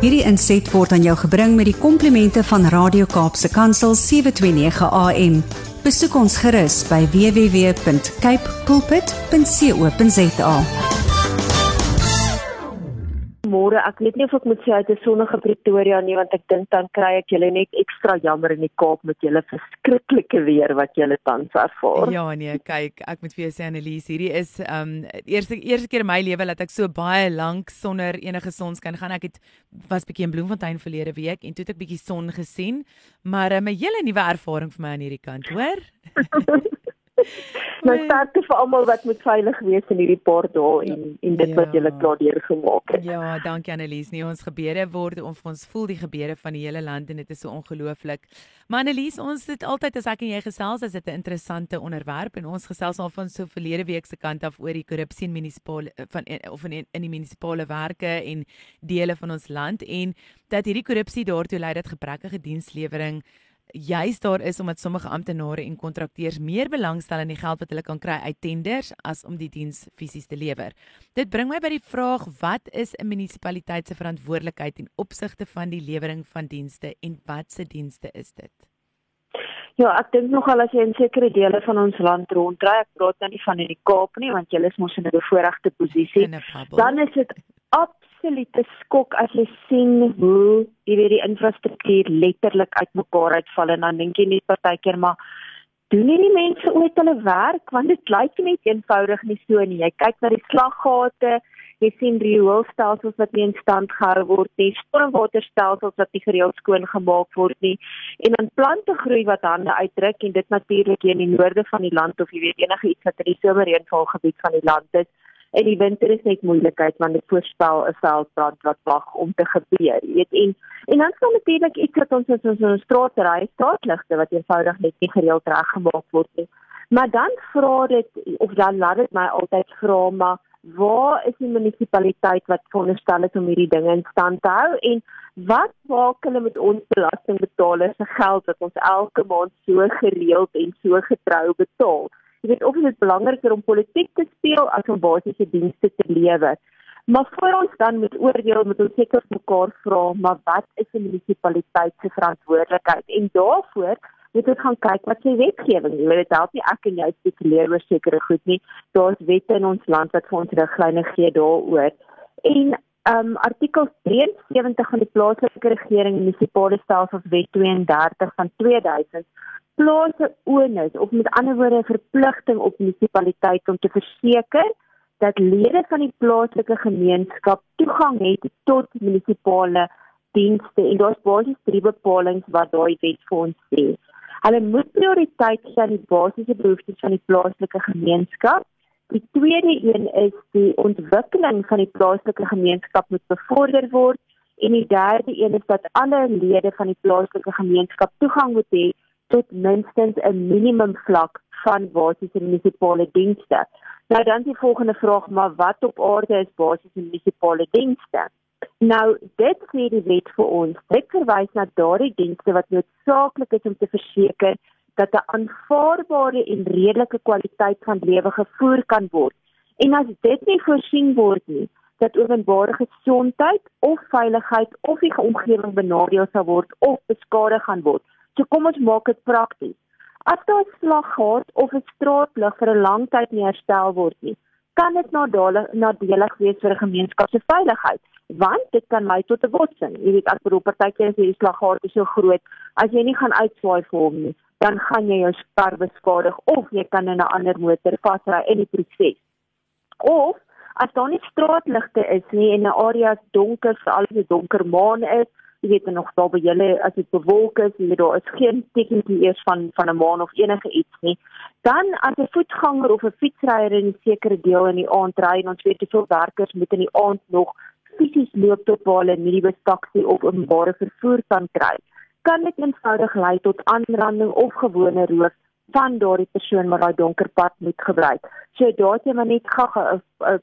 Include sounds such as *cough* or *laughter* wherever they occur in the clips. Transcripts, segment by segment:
Hierdie inset word aan jou gebring met die komplimente van Radio Kaapse Kansel 729 AM. Besoek ons gerus by www.cape pulpit.co.za. Môre, ek weet nie of ek moet sê uit 'n sonnige Pretoria nie want ek dink dan kry ek julle net ekstra jammer in die Kaap met julle verskriklike weer wat julle tans ervaar. Ja nee, kyk, ek moet vir jou sê Annelies, hierdie is um eerste eerste keer in my lewe dat ek so baie lank sonder enige sonskyn gaan. Ek het was bietjie in Bloemfontein verlede week en toe het ek bietjie son gesien, maar 'n um, hele nuwe ervaring vir my aan hierdie kant, hoor? *laughs* *laughs* nou sterkte vir almal wat moet veilig wees in hierdie paar dae en en dit ja. wat julle klaar deur gemaak het. Ja, dankie Annelies. Nee, ons gebede word of ons voel die gebede van die hele land en dit is so ongelooflik. Maar Annelies, ons het altyd as ek en jy gesels, is dit 'n interessante onderwerp en ons gesels al van so verlede week se kant af oor die korrupsie in munisipale van of in in die munisipale werke en dele van ons land en dat hierdie korrupsie daartoe lei dat gebrekkige dienslewering juis daar is omdat sommige amptenare en kontrakteurs meer belangstel in die geld wat hulle kan kry uit tenders as om die diens fisies te lewer. Dit bring my by die vraag wat is 'n munisipaliteit se verantwoordelikheid in opsigte van die lewering van dienste en wat se dienste is dit? Ja, ek dink nogal as jy in sekere dele van ons land ronddry, ek praat nou nie van in die Kaap nie want jy is mos in 'n bevoordeelde posisie. Dan is dit *laughs* absolute skok as jy sien hoe jy weet die infrastruktuur letterlik uitmekaar uitval en dan dink jy net partykeer maar doen nie die mense ooit hulle werk want dit lyk net eenvoudig nie so nie. Jy kyk na die slaggate, jy sien rioolstelsels wat nie in stand gehou word nie, stormwaterstelsels wat nie gereeld skoon gemaak word nie en dan plante groei wat hande uitdruk en dit natuurlik hier in die noorde van die land of jy weet enige iets wat in die somerreënvalgebied van die land is en die winter is net moeilikheid want dit voorspel 'n veldbrand wat wag om te gebeur. Jy weet en en dan staan natuurlik iets wat ons in ons ons straatry straatligte wat eenvoudig net nie gereeld reggemaak word nie. Maar dan vra dit of dan laat dit my altyd vra maar waar is die munisipaliteit wat veronderstel is om hierdie dinge in stand te hou en wat maak hulle met ons belastingbetalers se geld wat ons elke maand so gereeld en so getrou betaal? Jy weet of dit belangriker om politiek te speel as om basiese dienste te lewer. Maar voor ons dan met oordeel moet ons seker mekaar vra, maar wat is 'n munisipaliteit se verantwoordelikheid? En daarvoor moet ons gaan kyk wat sy wetgewing is. Dit help nie ek en jy spekuleer oor sekere goed nie. Daar's wette in ons land wat vir ons riglyne gee daaroor. En um artikel 73 van die plaaslike regering munisipale stelsels wet 32 van 2000 plaas 'n onus of met ander woorde 'n verpligting op munisipaliteite om te verseker dat lede van die plaaslike gemeenskap toegang het tot munisipale dienste en daar's basies drie bepalinge wat daai wet vir ons sê. Hulle moet prioriteit gee aan die basiese behoeftes van die plaaslike gemeenskap. Die tweede een is die ontwikkeling van die plaaslike gemeenskap moet bevorder word en die derde een is dat alle lede van die plaaslike gemeenskap toegang moet hê tot minstens 'n minimum vlak van basiese munisipale dienste. Nou dan die volgende vraag, maar wat op aarde is basiese munisipale dienste? Nou, dit sê die wet vir ons. Dit verwys na daardie dienste wat noodsaaklik is om te verseker dat 'n aanvaarbare en redelike kwaliteit van lewe gevoer kan word. En as dit nie voorsien word nie, dat openbare gesondheid of veiligheid of die omgewing benadeel sal word of beskadig gaan word, So kom ons maak dit prakties. As daar 'n slaggat of 'n straatlig vir 'n lang tyd nie herstel word nie, kan dit nadelig nadelig wees vir 'n gemeenskap se veiligheid, want dit kan lei tot 'n botsing. Jy weet as beroep partykeer is hierdie slaggat so groot, as jy nie gaan uitswaai vir hom nie, dan gaan jy jou kar beskadig of jy kan in 'n ander motor vasry in die proses. Of as daar nie straatligte is nie en 'n area donker, alles is donker maan is, jy weet nog daar by julle as dit bewolk is, weet daar is geen tekentjie eers van van 'n maan of enige iets nie. Dan as 'n voetganger of 'n fietsryer in 'n sekere deel in die aand ry en ons weet te veel werkers moet in die aand nog fisies loop tot waar hulle nie die taxi of openbare vervoer kan kry, kan dit eenvoudig lei tot aanranding of gewone roof van daardie persoon wat daai donker pad moet gebruik. So daar's jy maar net gou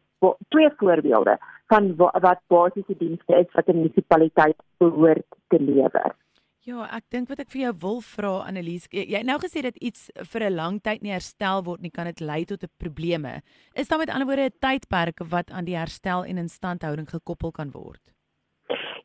twee voorbeelde van wat basiese dienste is wat 'n munisipaliteit behoort te lewer. Ja, ek dink wat ek vir jou wil vra Annelies, jy het nou gesê dat iets vir 'n lang tyd nie herstel word nie, kan dit lei tot 'n probleme. Is daar met ander woorde 'n tydperk wat aan die herstel en instandhouding gekoppel kan word?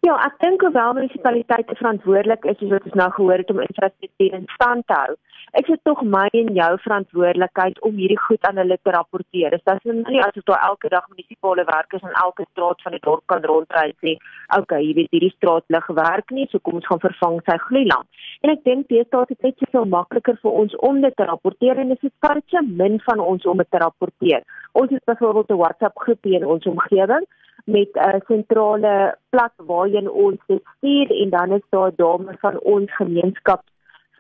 Ja, ek dink hoewel munisipaliteite verantwoordelik is, soos wat ons nou gehoor het om infrastruktuur in stand te hou, is dit tog my en jou verantwoordelikheid om hierdie goed aan hulle te rapporteer. Dit is nie asof daar elke dag munisipale werkers in elke straat van die dorp kan rondry sê, "Oké, okay, jy weet hierdie straat lig werk nie, so kom ons gaan vervang sy gloeilamp." En ek dink dit staat dit net soveel makliker vir ons om dit te rapporteer en dit is baie min van ons om dit te rapporteer. Ons het byvoorbeeld 'n WhatsApp groep in ons omgewing met 'n uh, sentrale plek waarheen ons dit stuur en dan is daar dame van ons gemeenskap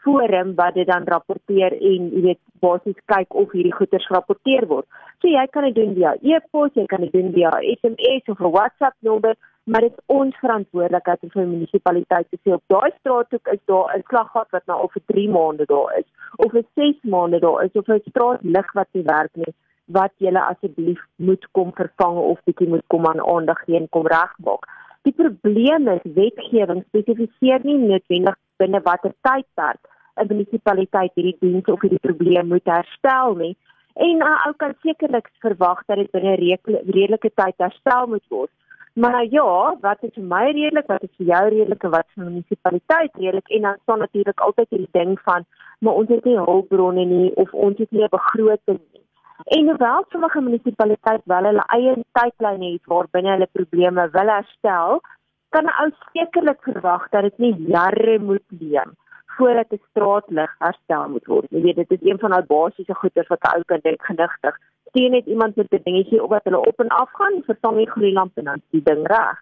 forum wat dit dan rapporteer en jy weet basies kyk of hierdie goeders gerapporteer word. So jy kan dit doen via e-pos, jy kan dit doen via SMS of 'n WhatsApp nommer, maar dit is ons verantwoordelikheid vir die munisipaliteit te sê op daai straathoek is daar 'n slaggat wat nou al vir 3 maande daar is of vir 6 maande daar is of 'n straatlig wat nie werk nie wat julle asseblief moet kom vervang of bietjie moet kom aan aandag gee en kom regmaak. Die probleem is wetgewing spesifiseer nie noodwendig binne watter tydperk 'n munisipaliteit hierdie diens of hierdie probleem moet herstel nie. En uh, ou kan sekerlik verwag dat dit binne 'n redelike tyd herstel moet word. Maar ja, wat is vir my redelik, wat is vir jou redelik, wat is vir die munisipaliteit redelik en dan staan natuurlik altyd hierdie ding van maar ons het nie hulpbronne nie of ons het nie 'n begroting. En hoewel sommige munisipaliteite wel hulle eie tydlyne het waarbinne hulle probleme wil herstel, kan ou sekerlik verwag dat dit nie jare moet neem voordat 'n straatlig herstel moet word. Jy weet, dit is een van daai basiese goeder wat 'n ou kan dink genigtig. Sien net iemand met 'n dingetjie op wat hulle op en af gaan, verstaan jy gloeilamp en dan die ding reg.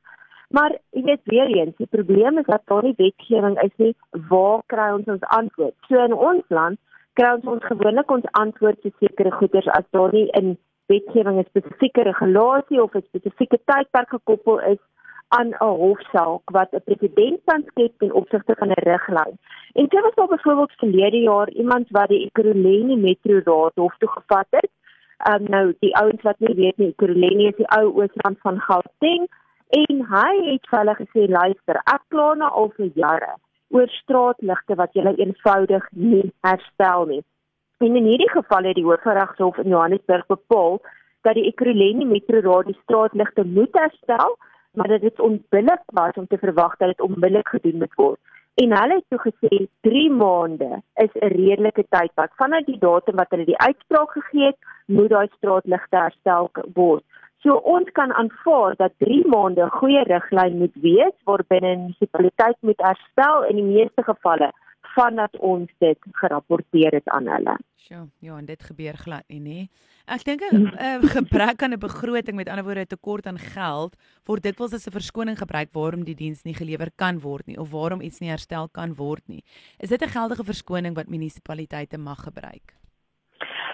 Maar jy weet weer eens, die probleem is dat daar nie wetgewing is nie. Waar kry ons ons antwoord? So in ons land kry ons ons gewoonlik ons antwoord te sekere goeders as daar nie in wetgewing 'n spesifieke regulasie of 'n spesifieke tydperk gekoppel is aan 'n hofsaak wat 'n president kan skep ten opsigte van 'n riglyn. En dit was al byvoorbeeld verlede jaar iemand wat die Ekurhuleni Metro Raad hof toe gevat het. Um nou die ouens wat nie weet nie, Ekurhuleni is die ou oosrand van Gauteng en hy het vir hulle gesê luister, ek kla nou al vir jare oor straatligte wat jy eenvoudig nie herstel nie. En in hierdie geval het die Hooggeregshof in Johannesburg bepaal dat die Ekurhuleni Metro Raad die straatligte moet herstel, maar dit is onbillik was om te verwag dat dit onmiddellik gedoen moet word. En hulle het toe gesê 3 maande is 'n redelike tydpad vanuit die datum wat hulle die uitspraak gegee het, moet daai straatligte herstel word. So ons kan aanvaar dat 3 maande goeie riglyn moet wees waarbinne 'n munisipaliteit moet herstel in die meeste gevalle vandat ons dit gerapporteer het aan hulle. Sjoe, ja, en dit gebeur glad nie, nê? Ek dink *laughs* 'n gebrek aan 'n begroting, met ander woorde 'n tekort aan geld, word dikwels as 'n verskoning gebruik waarom die diens nie gelewer kan word nie of waarom iets nie herstel kan word nie. Is dit 'n geldige verskoning wat munisipaliteite mag gebruik?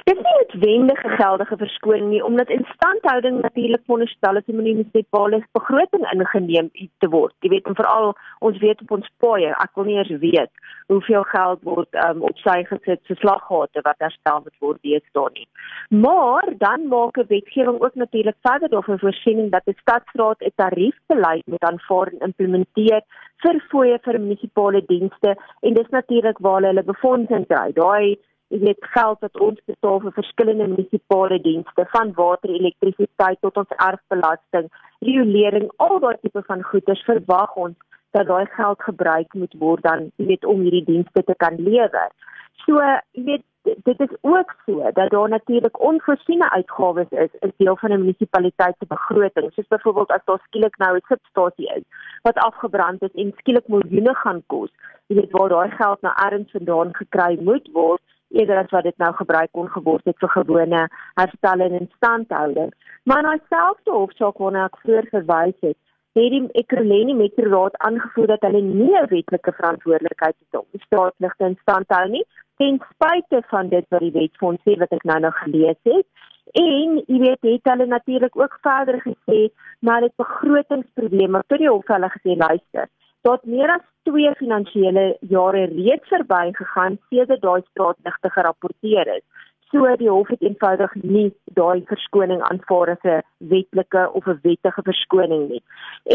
Dit is nie 'n geldige verskoning nie omdat instandhouding natuurlik veronderstel is om in die munisipale begroting ingeneem te word. Jy weet, en veral ons weet op ons paaie, ek wil nie eers weet hoeveel geld word um, op sy gesit vir slaggate wat herstel word deesdae nie. Maar dan maak 'n wetgewing ook natuurlik verder daarvoor voorsiening dat 'n stadsraad 'n tariefbeleid moet aanvaar en implementeer vir fooie vir munisipale dienste en dis natuurlik waar hulle befondsing kry. Daai jy weet geld wat ons betaal vir verskillende munisipale dienste van water, elektrisiteit tot ons erfbelasting, riolering, al daai tipe van goederes verwag ons dat daai geld gebruik moet word dan jy weet om hierdie dienste te kan lewer. So jy weet dit is ook so dat daar natuurlik onvoorsiene uitgawes is in deel van 'n munisipaliteit se begroting. Soos byvoorbeeld as daar skielik nou 'n substasie is wat afgebrand is en skielik miljoene gaan kos. Jy weet waar daai geld nou ergens vandaan gekry moet word eerder as wat dit nou gebruik kon geword het vir gewone herstel en instandhouding. Maar nou selfde hofsaak waarna ek vroeër verwys het, het die Ekurhuleni Metro Raad aangevoer dat hulle nie 'n wetlike verantwoordelikheid het om staatsligte in stand te hou nie, ten spyte van dit wat die wetfonds sê wat ek nou nog gelees het. En jy weet, het hulle natuurlik ook verder gesê, maar dit begrotingsprobleme vir die hof hulle gesê luister tot meer as 2 finansiële jare reeds verbygegaan sedert daai straatligte gerapporteer is. So die hof het eenvoudig nie daai verskoning aanvaar as 'n wetlike of 'n wettige verskoning nie.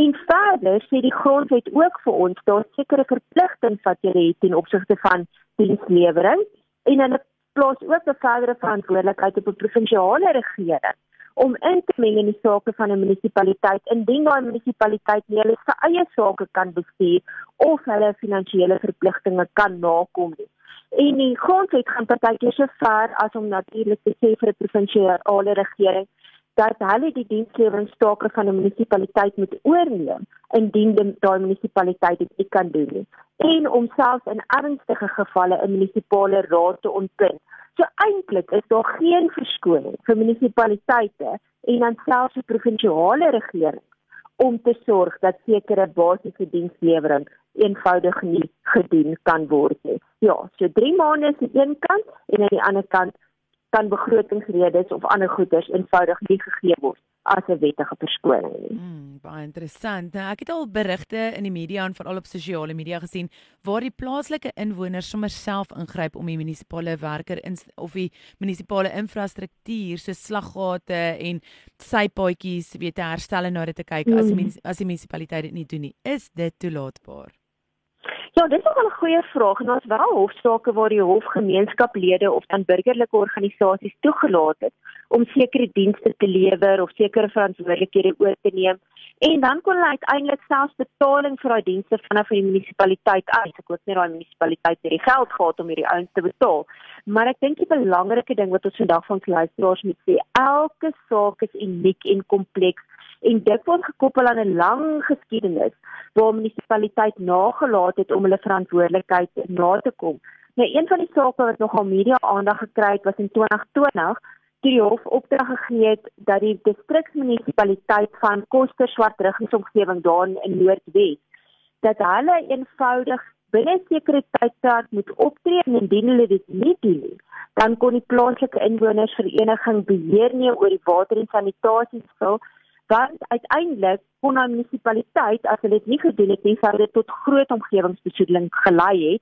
En verder sê die grondwet ook vir ons daar sekere verpligtinge wat jy het ten opsigte van dienslewering en hulle plaas ook 'n verdere verantwoordelikheid op 'n provinsiale regering om in te meng in die sake van 'n munisipaliteit indien daai munisipaliteit nie hulle eie sake kan bestuur of hulle finansiële verpligtinge kan nakom nie. En die grondwet gaan partykeer so ver as om natuurlik te sê vir 'n provinsiale regering dat hulle die diensleweringsstake van 'n munisipaliteit moet oorneem indien daai munisipaliteit dit nie kan doen nie en om selfs in ernstige gevalle 'n munisipale raad te ontbind. So eintlik is daar geen verskoning vir munisipaliteite en dan selfs die provinsiale regering om te sorg dat sekere basiese dienslewering eenvoudig nie gedoen kan word nie. Ja, so 3 maande is aan die een kant en aan die ander kant kan begrotingsredes of ander goederes eenvoudig nie gegee word as 'n wettige verskoning nie. Mm, baie interessant. Nou, ek het al berigte in die media en veral op sosiale media gesien waar die plaaslike inwoners sommer self ingryp om die munisipale werker in of die munisipale infrastruktuur so slaggate en sypaadjies weet te herstel en na dit te kyk mm. as die mm. as die munisipaliteit dit nie doen nie. Is dit toelaatbaar? Ja, dit is nog 'n goeie vraag en ons wel hofsaake waar die hof gemeenskaplede of dan burgerlike organisasies toegelaat het om sekere dienste te lewer of sekere verantwoordelikhede oor te neem en dan kon hulle uiteindelik selfs betaling vir daai dienste vanaf die munisipaliteit uit. Ek weet nie daai munisipaliteit het die geld gehad om hierdie ouens te betaal. Maar ek dink die belangrike ding wat ons vandag van luisteraars moet sê, elke saak is uniek en kompleks en dit word gekoppel aan 'n lang geskiedenis waar munisipaliteit nagelaat het om hulle verantwoordelikheid na te kom. Nou een van die sake wat nogal media aandag gekry het was in 2020 toe die hof opdrag gegee het dat die distriksmunisipaliteit van Koster Swartruggingsomgewing daar in Noordwes dat hulle eenvoudig binne sekere tydperk moet optree en indien hulle dit nie doen nie dan kon die plaaslike inwonersvereniging beheer neem oor die water en sanitasie spul want uiteindelik kon die munisipaliteit as hulle dit nie gedoen het nie sou dit tot groot omgewingsbesoedeling gelei het.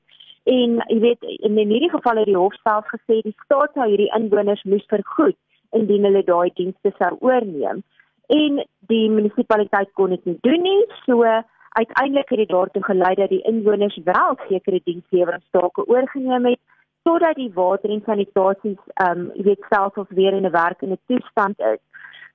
En jy weet in hierdie geval het die hof self gesê die staat sou hierdie inwoners moes vergoed indien hulle daai dienste sou oorneem. En die munisipaliteit kon dit nie doen nie. So uiteindelik het dit daartoe gelei dat die inwoners wel sekere diensleweringstake oorgeneem het sodat die water en sanitasie ehm um, jy weet selfs of weer in 'n werkende toestand is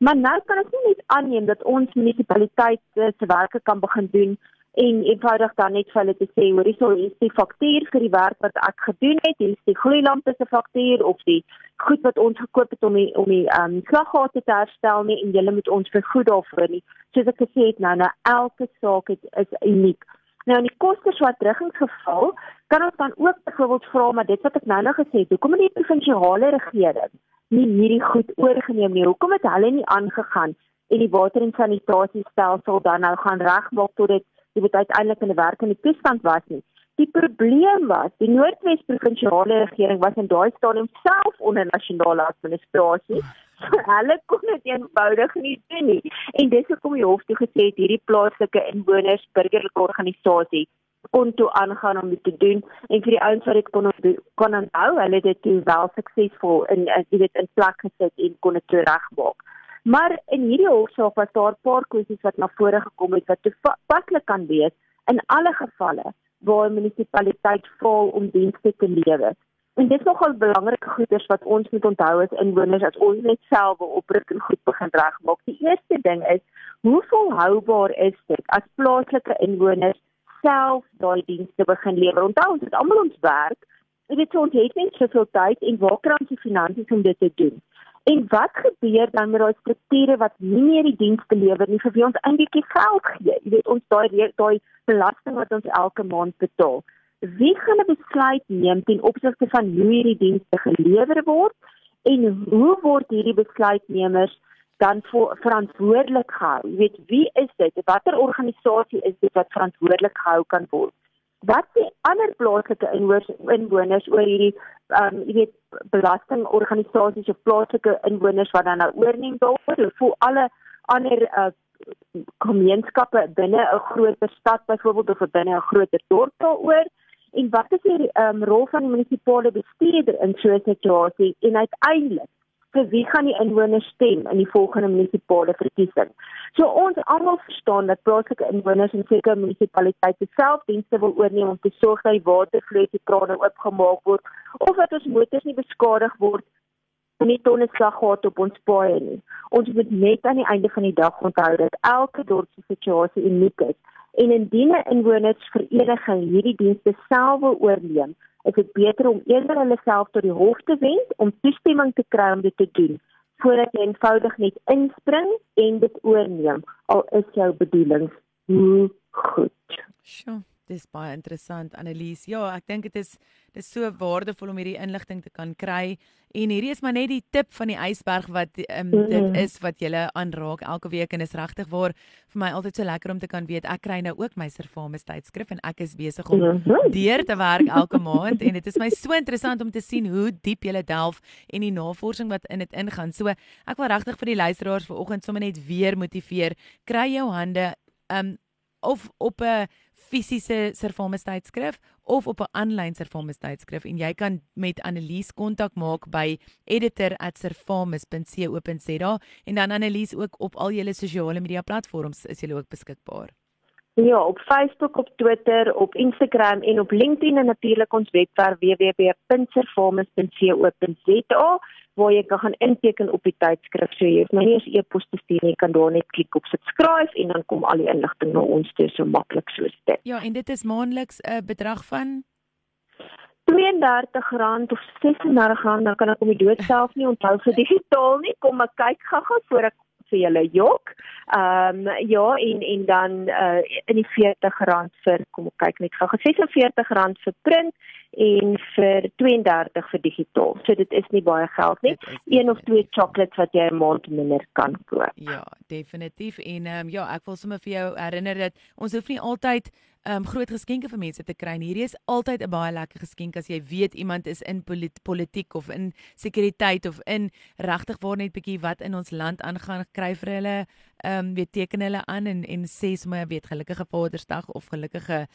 Maar nou kan ek nie net aanneem dat ons munisipaliteit se werke kan begin doen en eenvoudig dan net vir hulle te sê hoor hierso is die faktuur vir die werk wat ek gedoen het, hier is die gloeilampe se faktuur of die goed wat ons gekoop het om die om die ehm um, slaggate te herstel nie en julle moet ons vergoed daarvoor nie. Soos ek gesê het nou nou elke saak het, is uniek. Nou in die koste swart teruggingsgeval kan ons dan ook byvoorbeeld vra maar dit wat ek nou nou gesê het, hoekom het die provinsiale regering nie hierdie goed oorgeneem nie. Hoekom het hulle nie aangegaan en die water en sanitasiestelsel dan nou gaan regmaak tot dit jy weet uiteindelik in 'n werkende toestand was nie. Die probleem was, die Noordwes provinsiale regering was in daai stadium self onder nasionale administrasie. So hulle kon dit eenvoudig nie doen nie. En dis hoekom die hof toe gesê het hierdie plaaslike inwoners burgerlike organisasie kon toe aangaan om dit te doen en vir die ouens wat dit kon kon onthou, hulle het dit toe wel suksesvol in jy weet in plek gesit en kon dit regmaak. Maar in hierdie hofsaak was daar 'n paar kwessies wat na vore gekom het wat toepaslik kan wees in alle gevalle waar 'n munisipaliteit faal om dienste te lewer. En dit is nogal belangrike goeders wat ons moet onthou as inwoners as ons net self wil oprig en goed begin regmaak. Die eerste ding is, hoe volhoubaar is dit as plaaslike inwoners self daai dienste begin lewer. Onthou ons het almal ons werk. Dit het ons het net soveel tyd en waar kry ons die finansies om dit te doen? En wat gebeur dan met daai strukture wat nie meer die dienste lewer nie vir wie ons eintlik geld gee? Jy weet ons daai daai belasting wat ons elke maand betaal. Wie gaan 'n besluit neem ten opsigte van hoe hierdie dienste gelewer word en hoe word hierdie besluitnemers dan verantwoordelik gehou. Jy weet wie is dit? Watter organisasie is dit wat verantwoordelik gehou kan word? Wat sê ander plaaslike inwoners inwoners oor hierdie ehm um, jy weet belastingorganisasies of plaaslike inwoners wat dan nou oorneem daaroor? Voel alle ander uh, gemeenskappe binne 'n groter stad byvoorbeeld of binne 'n groter dorp daaroor? En wat is die ehm um, rol van die munisipale bestuurder in so 'n situasie en uiteindelik vir wie gaan die inwoners stem in die volgende munisipale verkiesing. So ons almal verstaan dat plaaslike inwoners in sekere munisipaliteite self dienste wil oorneem om te sorg dat die watervloei se krane oopgemaak word of dat ons motors nie beskadig word nie tonne slag gehad op ons paaie nie. Ons moet net aan die einde van die dag onthou dat elke dorp se situasie uniek is en indien 'n inwonersvereniging hierdie dienste self wil oorneem, is dit beter om eerder hulle self tot die hof te wend om toestemming te kry om dit te doen voordat jy eenvoudig net inspring en dit oorneem al is jou bedoelings nie goed. Sjoe. Dis baie interessant Annelies. Ja, ek dink dit is dis so waardevol om hierdie inligting te kan kry en hierdie is maar net die tip van die ysberg wat um, dit is wat jy aanraak elke week en is regtig waar vir my altyd so lekker om te kan weet ek kry nou ook my Servamus tydskrif en ek is besig om mhm. deur te werk elke maand en dit is my so interessant om te sien hoe diep jy delf en die navorsing wat in dit ingaan. So ek wil regtig vir die luisteraars vanoggend sommer net weer motiveer. Kry jou hande um of op 'n fisiese Servamus tydskrif of op 'n aanlyn Servamus tydskrif en jy kan met Annelies kontak maak by editor@servamus.co.za en dan Annelies ook op al julle sosiale media platforms is jy ook beskikbaar. Ja, op Facebook, op Twitter, op Instagram en op LinkedIn en natuurlik ons webwerf www.servamus.co.za waar jy kan gaan inteken op die tydskrif. So jy hoef nou nie eens e-pos te stuur nie, jy kan daar net klik op subscribe en dan kom al die inligting na ons toe so maklik soos dit. Ja, en dit is maandeliks 'n uh, bedrag van R32 of R36, dan kan ek om die dood self nie onthou vir digitaal *laughs* nie. Kom maar kyk gou-gou voor ek vir julle jok. Ehm um, ja, en en dan uh in die R40 vir kom kyk net gou. R46 vir print en vir 32 vir digitaal. So dit is nie baie geld nie. Een of twee chocolates wat jy 'n maand minder kan koop. Ja, definitief. En ehm um, ja, ek wil sommer vir jou herinner dat ons hoef nie altyd um, groot geskenke vir mense te kry nie. Hierdie is altyd 'n baie lekker geskenk as jy weet iemand is in polit politiek of in sekuriteit of in regtig waar net bietjie wat in ons land aangaan, kry vir hulle ehm um, weet teken hulle aan en en sê sommer weet gelukkige Vadersdag of gelukkige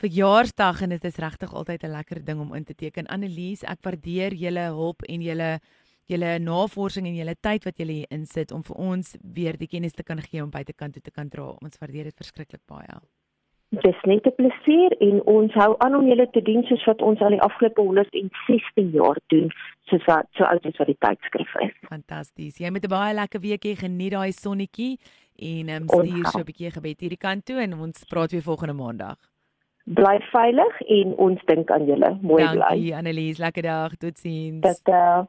verjaarsdag en dit is regtig altyd 'n lekker ding om in te teken. Annelies, ek waardeer julle hulp en julle julle navorsing en julle tyd wat julle hier insit om vir ons weer die kennis te kan gee om buitekant toe te kan dra. Ons waardeer dit verskriklik baie. Dis net 'n plesier en ons hou aan om julle te dien soos wat ons al die afgelope 116 jaar doen, soos wat so oud as wat die tydskrif is. Fantasties. Jy moet 'n baie lekker week hê. Geniet daai sonnetjie en ehm um, stuur so 'n bietjie gebed hierdie kant toe en ons praat weer volgende maandag bly veilig en ons dink aan julle. Mooi Dankie, bly. Dankie Annelies, lekker dag. Totsiens. Tata.